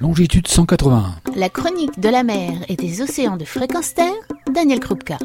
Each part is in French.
Longitude 181. La chronique de la mer et des océans de fréquence terre, Daniel Krupka.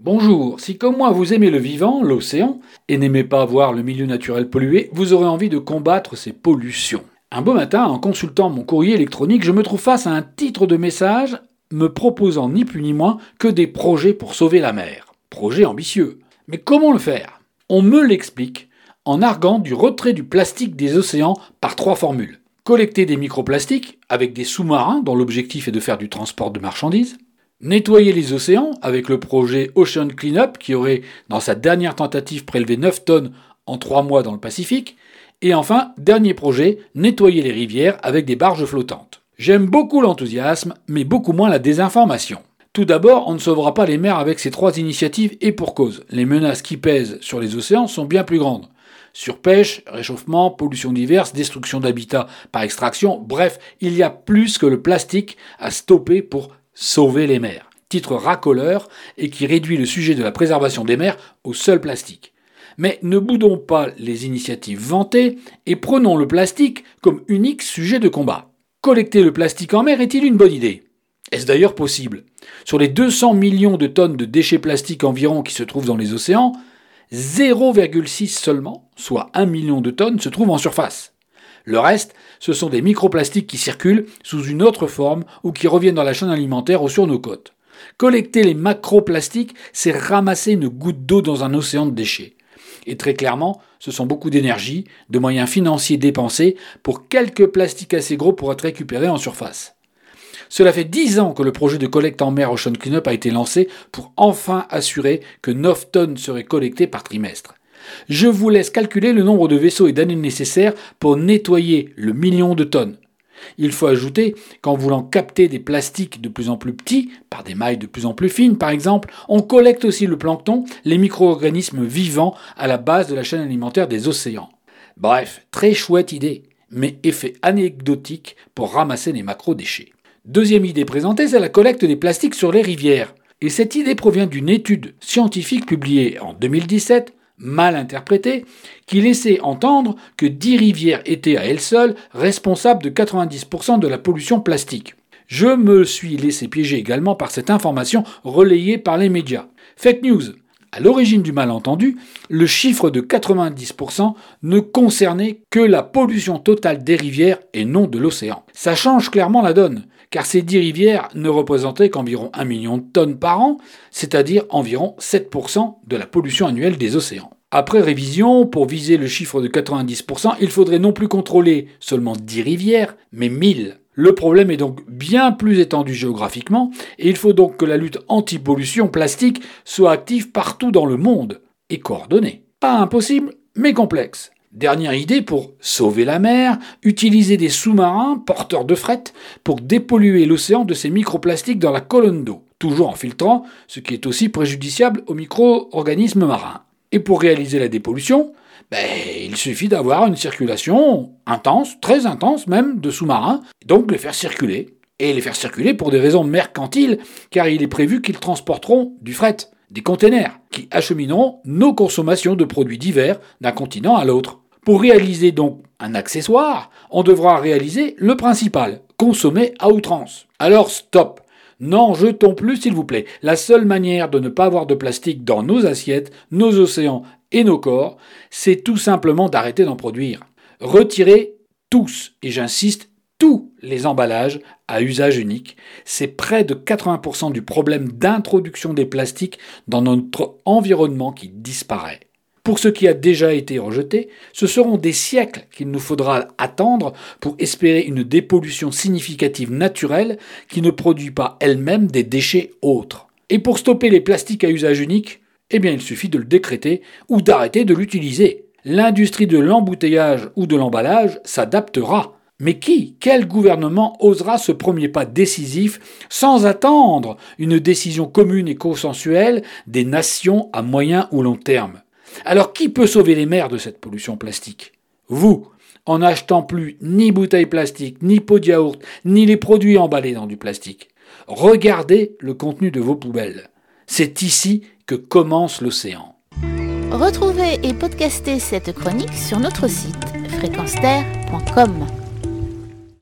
Bonjour, si comme moi vous aimez le vivant, l'océan, et n'aimez pas voir le milieu naturel pollué, vous aurez envie de combattre ces pollutions. Un beau matin, en consultant mon courrier électronique, je me trouve face à un titre de message me proposant ni plus ni moins que des projets pour sauver la mer. Projet ambitieux. Mais comment le faire? On me l'explique en arguant du retrait du plastique des océans par trois formules collecter des microplastiques avec des sous-marins dont l'objectif est de faire du transport de marchandises, nettoyer les océans avec le projet Ocean Cleanup qui aurait, dans sa dernière tentative, prélevé 9 tonnes en 3 mois dans le Pacifique, et enfin, dernier projet, nettoyer les rivières avec des barges flottantes. J'aime beaucoup l'enthousiasme, mais beaucoup moins la désinformation. Tout d'abord, on ne sauvera pas les mers avec ces trois initiatives et pour cause. Les menaces qui pèsent sur les océans sont bien plus grandes. Surpêche, réchauffement, pollution diverse, destruction d'habitats par extraction, bref, il y a plus que le plastique à stopper pour sauver les mers. Titre racoleur et qui réduit le sujet de la préservation des mers au seul plastique. Mais ne boudons pas les initiatives vantées et prenons le plastique comme unique sujet de combat. Collecter le plastique en mer est-il une bonne idée? Est-ce d'ailleurs possible? Sur les 200 millions de tonnes de déchets plastiques environ qui se trouvent dans les océans, 0,6 seulement, soit 1 million de tonnes, se trouvent en surface. Le reste, ce sont des microplastiques qui circulent sous une autre forme ou qui reviennent dans la chaîne alimentaire ou sur nos côtes. Collecter les macroplastiques, c'est ramasser une goutte d'eau dans un océan de déchets. Et très clairement, ce sont beaucoup d'énergie, de moyens financiers dépensés pour quelques plastiques assez gros pour être récupérés en surface. Cela fait dix ans que le projet de collecte en mer Ocean Cleanup a été lancé pour enfin assurer que 9 tonnes seraient collectées par trimestre. Je vous laisse calculer le nombre de vaisseaux et d'années nécessaires pour nettoyer le million de tonnes. Il faut ajouter qu'en voulant capter des plastiques de plus en plus petits, par des mailles de plus en plus fines par exemple, on collecte aussi le plancton, les micro-organismes vivants à la base de la chaîne alimentaire des océans. Bref, très chouette idée, mais effet anecdotique pour ramasser les macro-déchets. Deuxième idée présentée, c'est la collecte des plastiques sur les rivières. Et cette idée provient d'une étude scientifique publiée en 2017, mal interprétée, qui laissait entendre que 10 rivières étaient à elles seules responsables de 90% de la pollution plastique. Je me suis laissé piéger également par cette information relayée par les médias. Fake news. À l'origine du malentendu, le chiffre de 90% ne concernait que la pollution totale des rivières et non de l'océan. Ça change clairement la donne car ces dix rivières ne représentaient qu'environ 1 million de tonnes par an, c'est-à-dire environ 7% de la pollution annuelle des océans. Après révision, pour viser le chiffre de 90%, il faudrait non plus contrôler seulement 10 rivières, mais 1000. Le problème est donc bien plus étendu géographiquement, et il faut donc que la lutte anti-pollution plastique soit active partout dans le monde, et coordonnée. Pas impossible, mais complexe. Dernière idée pour sauver la mer, utiliser des sous-marins porteurs de fret pour dépolluer l'océan de ces microplastiques dans la colonne d'eau, toujours en filtrant, ce qui est aussi préjudiciable aux micro-organismes marins. Et pour réaliser la dépollution, ben, il suffit d'avoir une circulation intense, très intense même, de sous-marins, donc les faire circuler. Et les faire circuler pour des raisons mercantiles, car il est prévu qu'ils transporteront du fret des containers qui achemineront nos consommations de produits divers d'un continent à l'autre. Pour réaliser donc un accessoire, on devra réaliser le principal, consommer à outrance. Alors stop N'en jetons plus s'il vous plaît. La seule manière de ne pas avoir de plastique dans nos assiettes, nos océans et nos corps, c'est tout simplement d'arrêter d'en produire. Retirez tous, et j'insiste, tous les emballages à usage unique. C'est près de 80% du problème d'introduction des plastiques dans notre environnement qui disparaît. Pour ce qui a déjà été rejeté, ce seront des siècles qu'il nous faudra attendre pour espérer une dépollution significative naturelle qui ne produit pas elle-même des déchets autres. Et pour stopper les plastiques à usage unique, eh bien il suffit de le décréter ou d'arrêter de l'utiliser. L'industrie de l'embouteillage ou de l'emballage s'adaptera. Mais qui, quel gouvernement osera ce premier pas décisif sans attendre une décision commune et consensuelle des nations à moyen ou long terme? Alors qui peut sauver les mers de cette pollution plastique? Vous, en n'achetant plus ni bouteilles plastiques, ni pots de yaourt, ni les produits emballés dans du plastique. Regardez le contenu de vos poubelles. C'est ici que commence l'océan. Retrouvez et podcastez cette chronique sur notre site fréquence